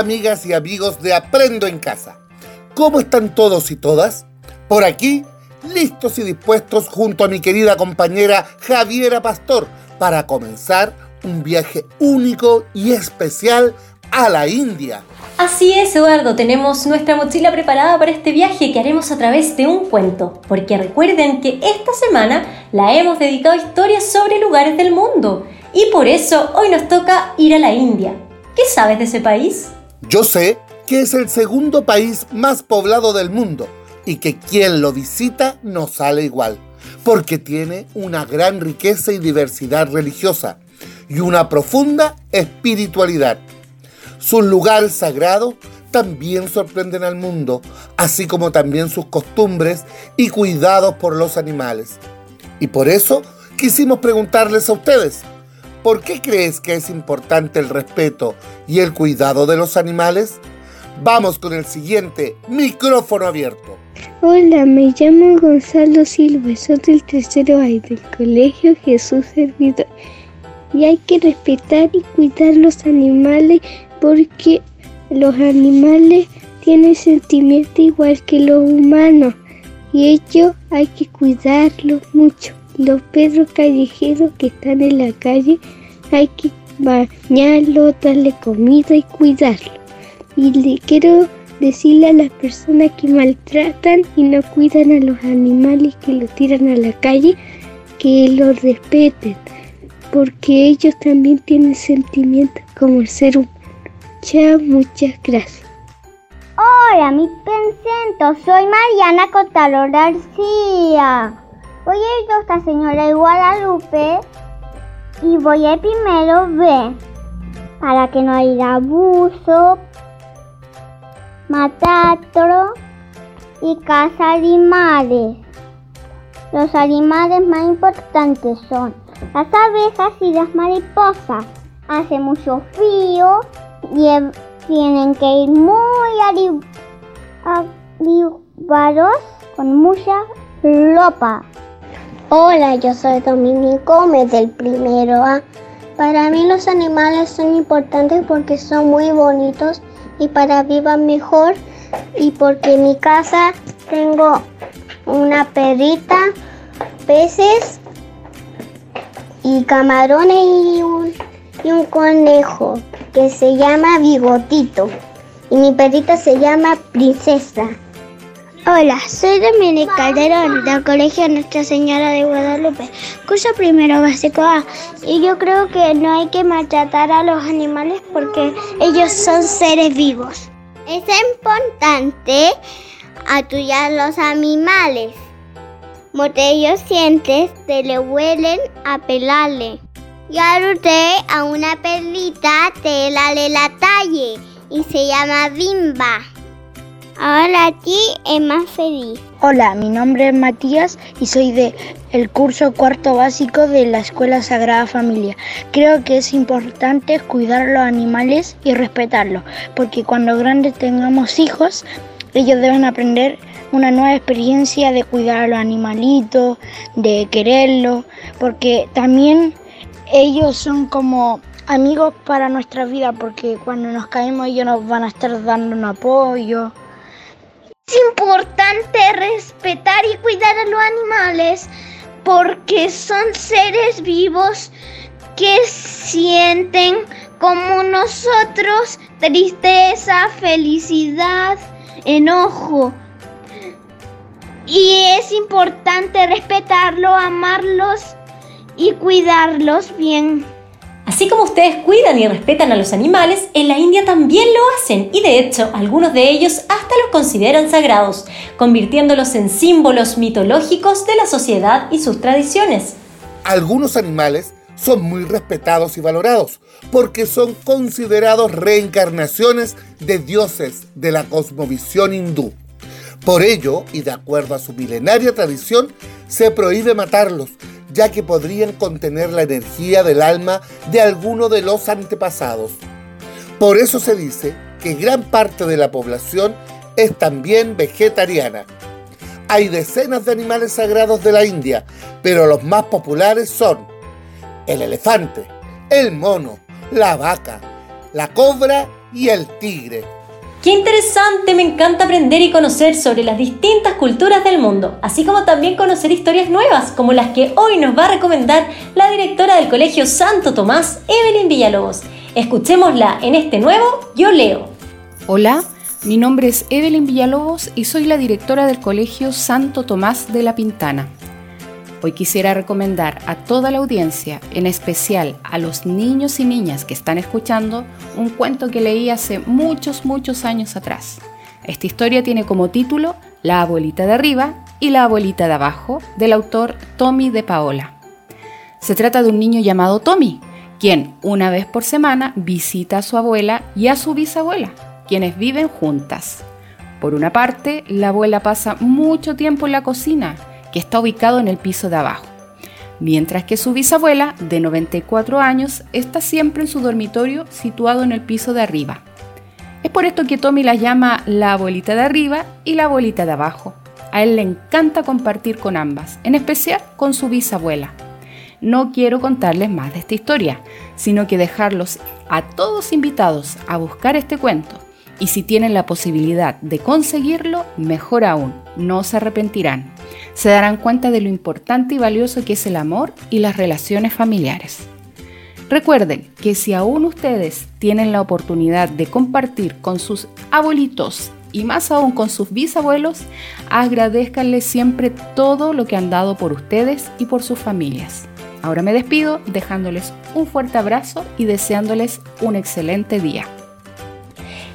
amigas y amigos de Aprendo en Casa. ¿Cómo están todos y todas? Por aquí, listos y dispuestos junto a mi querida compañera Javiera Pastor para comenzar un viaje único y especial a la India. Así es, Eduardo, tenemos nuestra mochila preparada para este viaje que haremos a través de un cuento, porque recuerden que esta semana la hemos dedicado a historias sobre lugares del mundo y por eso hoy nos toca ir a la India. ¿Qué sabes de ese país? Yo sé que es el segundo país más poblado del mundo y que quien lo visita no sale igual, porque tiene una gran riqueza y diversidad religiosa y una profunda espiritualidad. Sus lugares sagrados también sorprenden al mundo, así como también sus costumbres y cuidados por los animales. Y por eso quisimos preguntarles a ustedes, ¿por qué crees que es importante el respeto y el cuidado de los animales? Vamos con el siguiente micrófono abierto. Hola, me llamo Gonzalo Silva, soy del tercero A del Colegio Jesús Servidor. Y hay que respetar y cuidar los animales porque los animales tienen sentimientos igual que los humanos y ellos hay que cuidarlos mucho. Los perros callejeros que están en la calle hay que bañarlos, darle comida y cuidarlos. Y le quiero decirle a las personas que maltratan y no cuidan a los animales que los tiran a la calle que los respeten, porque ellos también tienen sentimientos como el ser humano. Chao, muchas gracias. Hola, mi presento, soy Mariana Contalo García. Voy a ir a esta señora de Guadalupe y voy a primero ver para que no haya abuso, matatro y caza animales. Los animales más importantes son las abejas y las mariposas. Hace mucho frío y tienen que ir muy abrigados con mucha ropa. Hola, yo soy Dominico Gómez del primero A. Para mí los animales son importantes porque son muy bonitos y para vivir mejor y porque en mi casa tengo una perrita, peces y camarones y un, y un conejo que se llama Bigotito y mi perrita se llama Princesa. Hola, soy Dominica Calderón del Colegio Nuestra Señora de Guadalupe, curso primero básico A, y yo creo que no hay que maltratar a los animales porque ellos son seres vivos. Es importante atullar los animales. Porque ellos sientes, te le huelen a pelarle. Y usted a una perlita te la le la talle y se llama Bimba. Ahora aquí es más feliz. Hola, mi nombre es Matías y soy de el curso cuarto básico de la Escuela Sagrada Familia. Creo que es importante cuidar a los animales y respetarlos, porque cuando grandes tengamos hijos, ellos deben aprender una nueva experiencia de cuidar a los animalitos, de quererlos, porque también ellos son como amigos para nuestra vida porque cuando nos caemos ellos nos van a estar dando un apoyo. Es importante respetar y cuidar a los animales porque son seres vivos que sienten como nosotros tristeza, felicidad, enojo. Y es importante respetarlo, amarlos y cuidarlos bien. Así como ustedes cuidan y respetan a los animales, en la India también lo hacen y de hecho algunos de ellos hasta los consideran sagrados, convirtiéndolos en símbolos mitológicos de la sociedad y sus tradiciones. Algunos animales son muy respetados y valorados porque son considerados reencarnaciones de dioses de la cosmovisión hindú. Por ello, y de acuerdo a su milenaria tradición, se prohíbe matarlos ya que podrían contener la energía del alma de alguno de los antepasados. Por eso se dice que gran parte de la población es también vegetariana. Hay decenas de animales sagrados de la India, pero los más populares son el elefante, el mono, la vaca, la cobra y el tigre. Qué interesante, me encanta aprender y conocer sobre las distintas culturas del mundo, así como también conocer historias nuevas, como las que hoy nos va a recomendar la directora del Colegio Santo Tomás, Evelyn Villalobos. Escuchémosla en este nuevo Yo Leo. Hola, mi nombre es Evelyn Villalobos y soy la directora del Colegio Santo Tomás de la Pintana. Hoy quisiera recomendar a toda la audiencia, en especial a los niños y niñas que están escuchando, un cuento que leí hace muchos, muchos años atrás. Esta historia tiene como título La abuelita de arriba y la abuelita de abajo, del autor Tommy de Paola. Se trata de un niño llamado Tommy, quien una vez por semana visita a su abuela y a su bisabuela, quienes viven juntas. Por una parte, la abuela pasa mucho tiempo en la cocina que está ubicado en el piso de abajo, mientras que su bisabuela, de 94 años, está siempre en su dormitorio situado en el piso de arriba. Es por esto que Tommy la llama la abuelita de arriba y la abuelita de abajo. A él le encanta compartir con ambas, en especial con su bisabuela. No quiero contarles más de esta historia, sino que dejarlos a todos invitados a buscar este cuento. Y si tienen la posibilidad de conseguirlo, mejor aún, no se arrepentirán se darán cuenta de lo importante y valioso que es el amor y las relaciones familiares. Recuerden que si aún ustedes tienen la oportunidad de compartir con sus abuelitos y más aún con sus bisabuelos, agradezcanles siempre todo lo que han dado por ustedes y por sus familias. Ahora me despido dejándoles un fuerte abrazo y deseándoles un excelente día.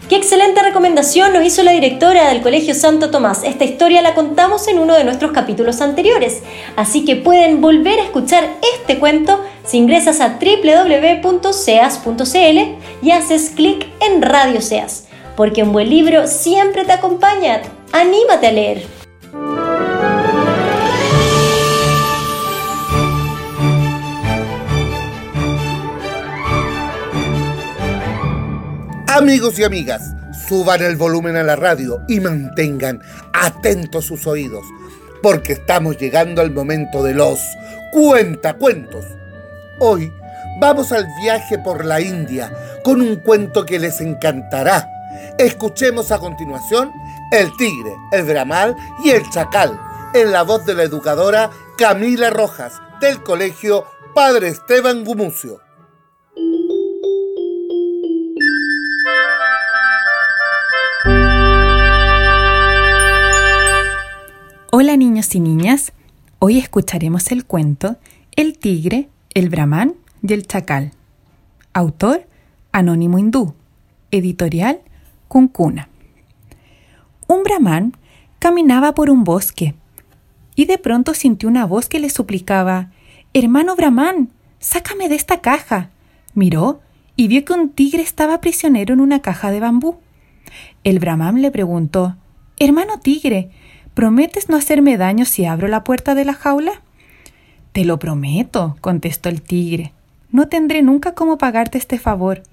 Qué excelente recomendación nos hizo la directora del Colegio Santo Tomás. Esta historia la contamos en uno de nuestros capítulos anteriores, así que pueden volver a escuchar este cuento si ingresas a www.seas.cl y haces clic en Radio Seas, porque un buen libro siempre te acompaña. ¡Anímate a leer! Amigos y amigas, suban el volumen a la radio y mantengan atentos sus oídos, porque estamos llegando al momento de los cuentacuentos. Hoy vamos al viaje por la India con un cuento que les encantará. Escuchemos a continuación El tigre, el bramal y el chacal, en la voz de la educadora Camila Rojas, del colegio Padre Esteban Gumucio. Hola niños y niñas, hoy escucharemos el cuento El tigre, el brahman y el chacal. Autor Anónimo Hindú. Editorial Kunkuna. Un brahman caminaba por un bosque y de pronto sintió una voz que le suplicaba Hermano brahman, sácame de esta caja. Miró y vio que un tigre estaba prisionero en una caja de bambú. El brahman le preguntó Hermano tigre, ¿Prometes no hacerme daño si abro la puerta de la jaula? Te lo prometo, contestó el tigre. No tendré nunca cómo pagarte este favor.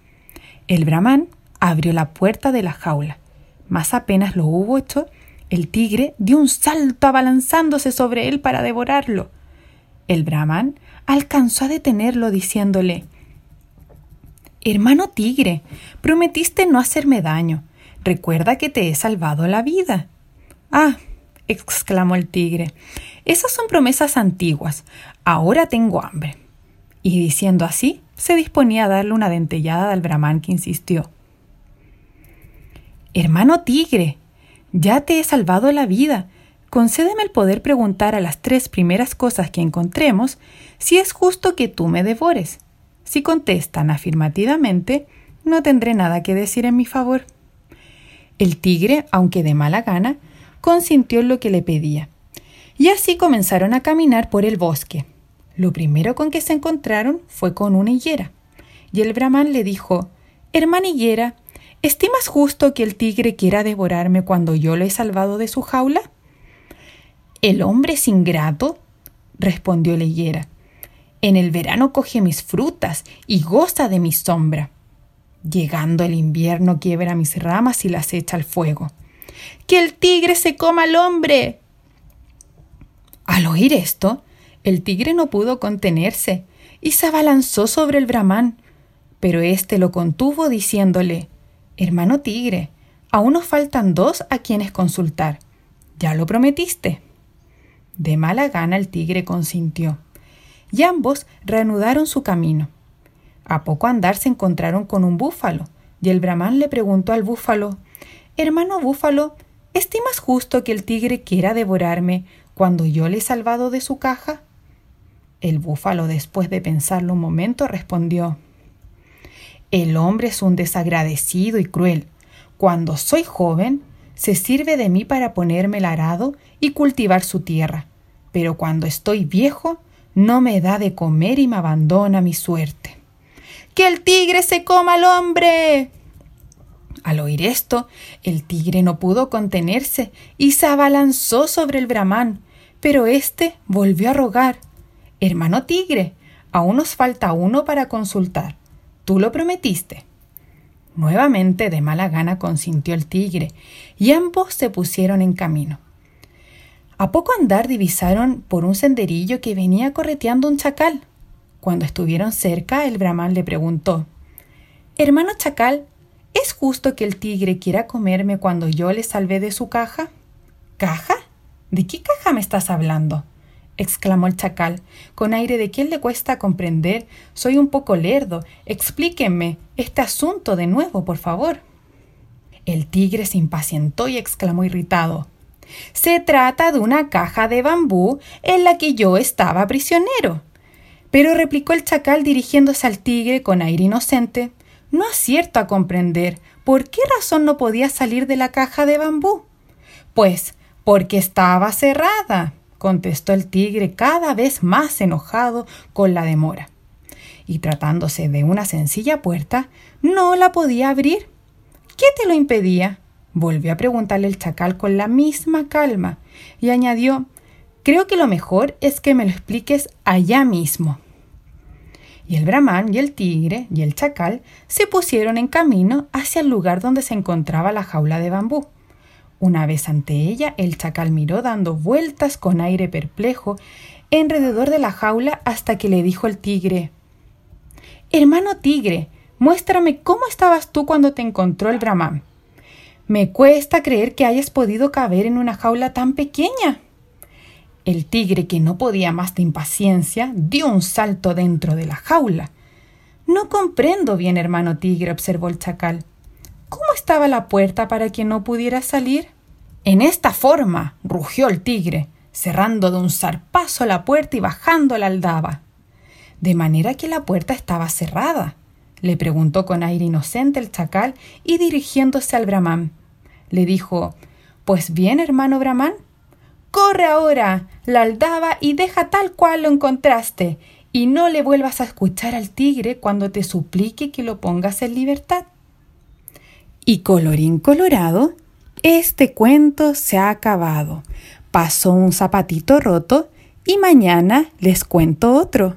El brahman abrió la puerta de la jaula. Mas apenas lo hubo hecho, el tigre dio un salto abalanzándose sobre él para devorarlo. El brahman alcanzó a detenerlo diciéndole Hermano tigre, prometiste no hacerme daño. Recuerda que te he salvado la vida. Ah, exclamó el tigre. Esas son promesas antiguas. Ahora tengo hambre. Y diciendo así, se disponía a darle una dentellada al brahman que insistió. Hermano tigre, ya te he salvado la vida. Concédeme el poder preguntar a las tres primeras cosas que encontremos si es justo que tú me devores. Si contestan afirmativamente, no tendré nada que decir en mi favor. El tigre, aunque de mala gana, consintió en lo que le pedía. Y así comenzaron a caminar por el bosque. Lo primero con que se encontraron fue con una higuera. Y el brahman le dijo Hermana higuera, ¿estimas justo que el tigre quiera devorarme cuando yo lo he salvado de su jaula? El hombre es ingrato, respondió la higuera. En el verano coge mis frutas y goza de mi sombra. Llegando el invierno quiebra mis ramas y las echa al fuego que el tigre se coma al hombre. Al oír esto, el tigre no pudo contenerse y se abalanzó sobre el brahman, pero éste lo contuvo diciéndole Hermano tigre, aún nos faltan dos a quienes consultar. ¿Ya lo prometiste? De mala gana el tigre consintió, y ambos reanudaron su camino. A poco andar se encontraron con un búfalo, y el brahman le preguntó al búfalo Hermano búfalo, ¿estimas justo que el tigre quiera devorarme cuando yo le he salvado de su caja? El búfalo, después de pensarlo un momento, respondió El hombre es un desagradecido y cruel. Cuando soy joven, se sirve de mí para ponerme el arado y cultivar su tierra, pero cuando estoy viejo, no me da de comer y me abandona mi suerte. ¡Que el tigre se coma al hombre! Al oír esto, el tigre no pudo contenerse y se abalanzó sobre el brahman, pero éste volvió a rogar Hermano tigre, aún nos falta uno para consultar. Tú lo prometiste. Nuevamente de mala gana consintió el tigre, y ambos se pusieron en camino. A poco andar divisaron por un senderillo que venía correteando un chacal. Cuando estuvieron cerca, el brahman le preguntó Hermano chacal, ¿es justo que el tigre quiera comerme cuando yo le salvé de su caja? ¿Caja? ¿De qué caja me estás hablando? exclamó el chacal, con aire de quien le cuesta comprender. Soy un poco lerdo. Explíquenme este asunto de nuevo, por favor. El tigre se impacientó y exclamó irritado. Se trata de una caja de bambú en la que yo estaba prisionero. Pero replicó el chacal dirigiéndose al tigre con aire inocente, no acierto a comprender por qué razón no podía salir de la caja de bambú. Pues porque estaba cerrada, contestó el tigre cada vez más enojado con la demora. Y tratándose de una sencilla puerta, no la podía abrir. ¿Qué te lo impedía? Volvió a preguntarle el chacal con la misma calma y añadió Creo que lo mejor es que me lo expliques allá mismo. Y el brahman y el tigre y el chacal se pusieron en camino hacia el lugar donde se encontraba la jaula de bambú. Una vez ante ella, el chacal miró dando vueltas con aire perplejo alrededor de la jaula hasta que le dijo el tigre Hermano tigre, muéstrame cómo estabas tú cuando te encontró el brahman. Me cuesta creer que hayas podido caber en una jaula tan pequeña. El tigre, que no podía más de impaciencia, dio un salto dentro de la jaula. No comprendo bien, hermano tigre, observó el chacal. ¿Cómo estaba la puerta para que no pudiera salir? En esta forma, rugió el tigre, cerrando de un zarpazo la puerta y bajando la aldaba. De manera que la puerta estaba cerrada, le preguntó con aire inocente el chacal y dirigiéndose al brahman. Le dijo Pues bien, hermano brahman, corre ahora, la aldaba y deja tal cual lo encontraste, y no le vuelvas a escuchar al tigre cuando te suplique que lo pongas en libertad. Y colorín colorado, este cuento se ha acabado. Pasó un zapatito roto y mañana les cuento otro.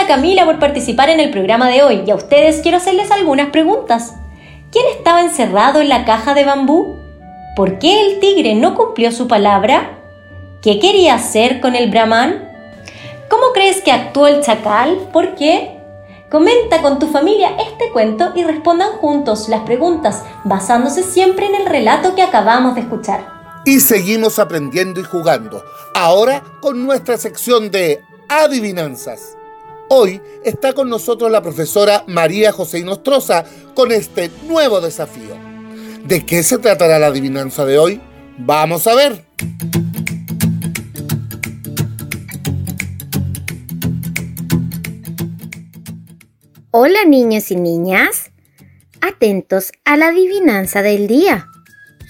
A Camila por participar en el programa de hoy y a ustedes quiero hacerles algunas preguntas. ¿Quién estaba encerrado en la caja de bambú? ¿Por qué el tigre no cumplió su palabra? ¿Qué quería hacer con el brahman? ¿Cómo crees que actuó el chacal? ¿Por qué? Comenta con tu familia este cuento y respondan juntos las preguntas basándose siempre en el relato que acabamos de escuchar. Y seguimos aprendiendo y jugando, ahora con nuestra sección de adivinanzas. Hoy está con nosotros la profesora María José Inostroza con este nuevo desafío. ¿De qué se tratará la adivinanza de hoy? Vamos a ver. Hola niños y niñas, atentos a la adivinanza del día.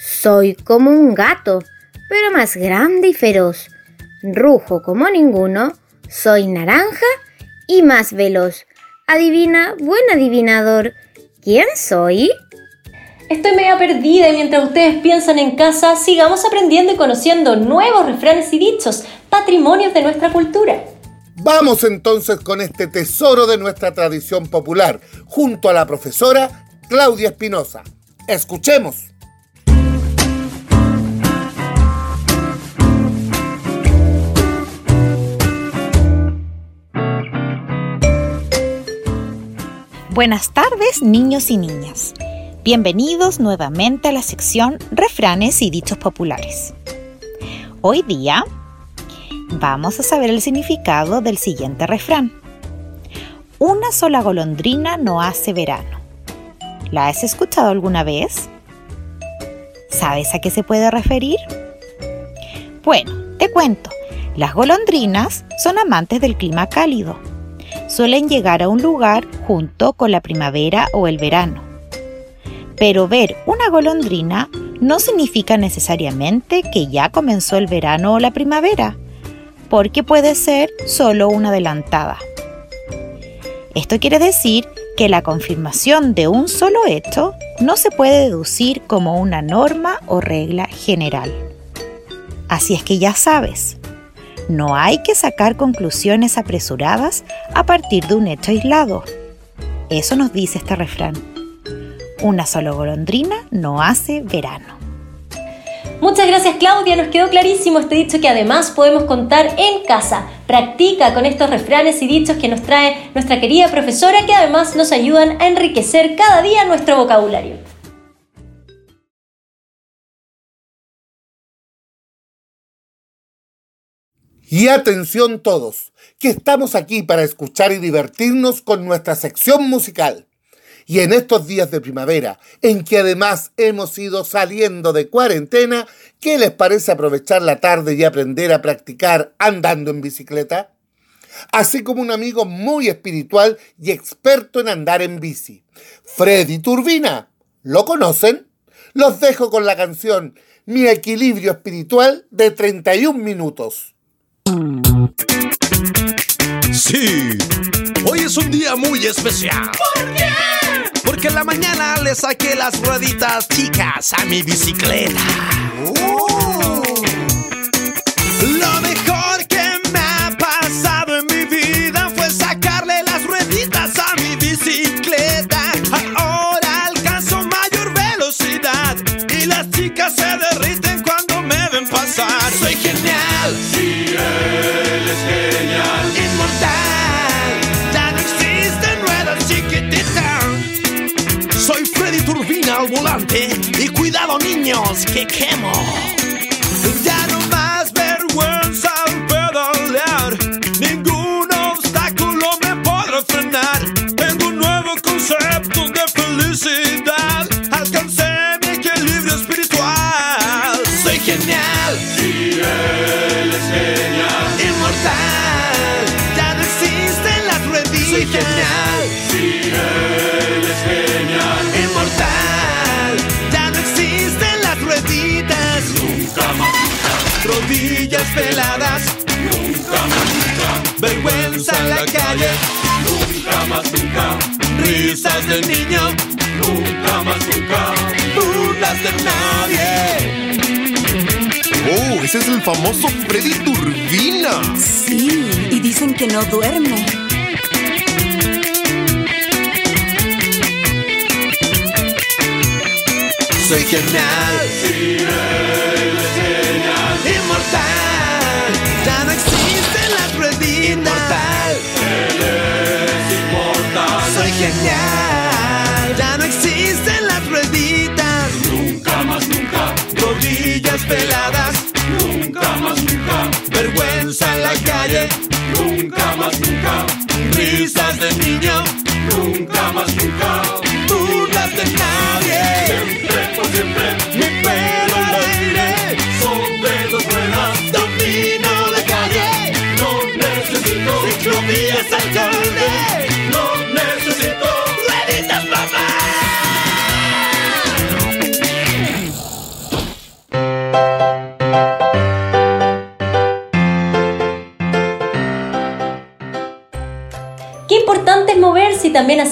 Soy como un gato, pero más grande y feroz. Rujo como ninguno soy naranja y más veloz. Adivina, buen adivinador, ¿quién soy? Estoy media perdida y mientras ustedes piensan en casa, sigamos aprendiendo y conociendo nuevos refranes y dichos, patrimonios de nuestra cultura. Vamos entonces con este tesoro de nuestra tradición popular, junto a la profesora Claudia Espinosa. Escuchemos. Buenas tardes, niños y niñas. Bienvenidos nuevamente a la sección Refranes y Dichos Populares. Hoy día vamos a saber el significado del siguiente refrán. Una sola golondrina no hace verano. ¿La has escuchado alguna vez? ¿Sabes a qué se puede referir? Bueno, te cuento. Las golondrinas son amantes del clima cálido suelen llegar a un lugar junto con la primavera o el verano. Pero ver una golondrina no significa necesariamente que ya comenzó el verano o la primavera, porque puede ser solo una adelantada. Esto quiere decir que la confirmación de un solo hecho no se puede deducir como una norma o regla general. Así es que ya sabes, no hay que sacar conclusiones apresuradas a partir de un hecho aislado. Eso nos dice este refrán. Una sola golondrina no hace verano. Muchas gracias Claudia, nos quedó clarísimo este dicho que además podemos contar en casa. Practica con estos refranes y dichos que nos trae nuestra querida profesora que además nos ayudan a enriquecer cada día nuestro vocabulario. Y atención todos, que estamos aquí para escuchar y divertirnos con nuestra sección musical. Y en estos días de primavera, en que además hemos ido saliendo de cuarentena, ¿qué les parece aprovechar la tarde y aprender a practicar andando en bicicleta? Así como un amigo muy espiritual y experto en andar en bici, Freddy Turbina. ¿Lo conocen? Los dejo con la canción Mi equilibrio espiritual de 31 minutos. Sí, hoy es un día muy especial. ¿Por qué? Porque en la mañana le saqué las rueditas chicas a mi bicicleta. Oh. Niños, que quemo. Ese es el famoso Freddy Turbina. Sí, y dicen que no duerme. Soy genial. En la calle. Nunca más, nunca. Risas de niño. Nunca más, nunca. Burlas de nadie. Siempre, por siempre. Mi pelo al aire. Son de dos ruedas. Domino la calle. No necesito. Ciclovías alcalde.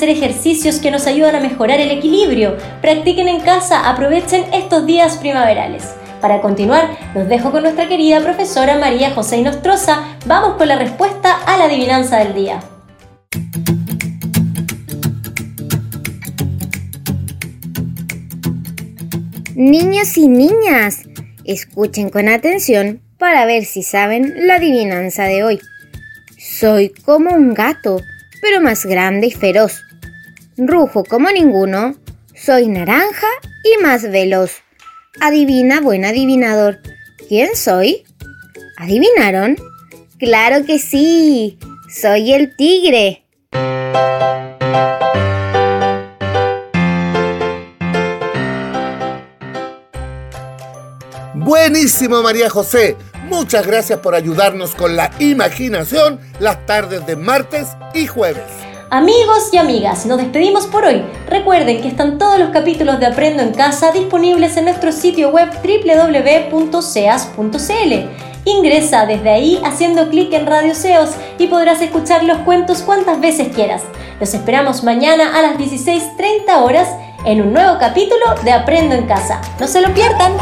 Hacer ejercicios que nos ayudan a mejorar el equilibrio. Practiquen en casa, aprovechen estos días primaverales. Para continuar, los dejo con nuestra querida profesora María José Inostroza. Vamos con la respuesta a la adivinanza del día. Niños y niñas, escuchen con atención para ver si saben la adivinanza de hoy. Soy como un gato, pero más grande y feroz. Rujo como ninguno, soy naranja y más veloz. Adivina, buen adivinador, ¿quién soy? ¿Adivinaron? Claro que sí, soy el tigre. Buenísimo María José. Muchas gracias por ayudarnos con la imaginación las tardes de martes y jueves. Amigos y amigas, nos despedimos por hoy. Recuerden que están todos los capítulos de Aprendo en Casa disponibles en nuestro sitio web www.seas.cl. Ingresa desde ahí haciendo clic en Radio Seos y podrás escuchar los cuentos cuantas veces quieras. Los esperamos mañana a las 16.30 horas en un nuevo capítulo de Aprendo en Casa. No se lo pierdan.